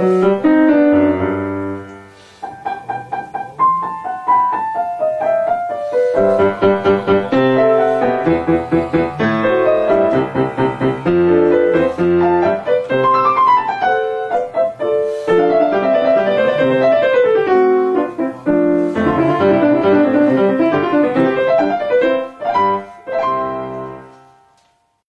Música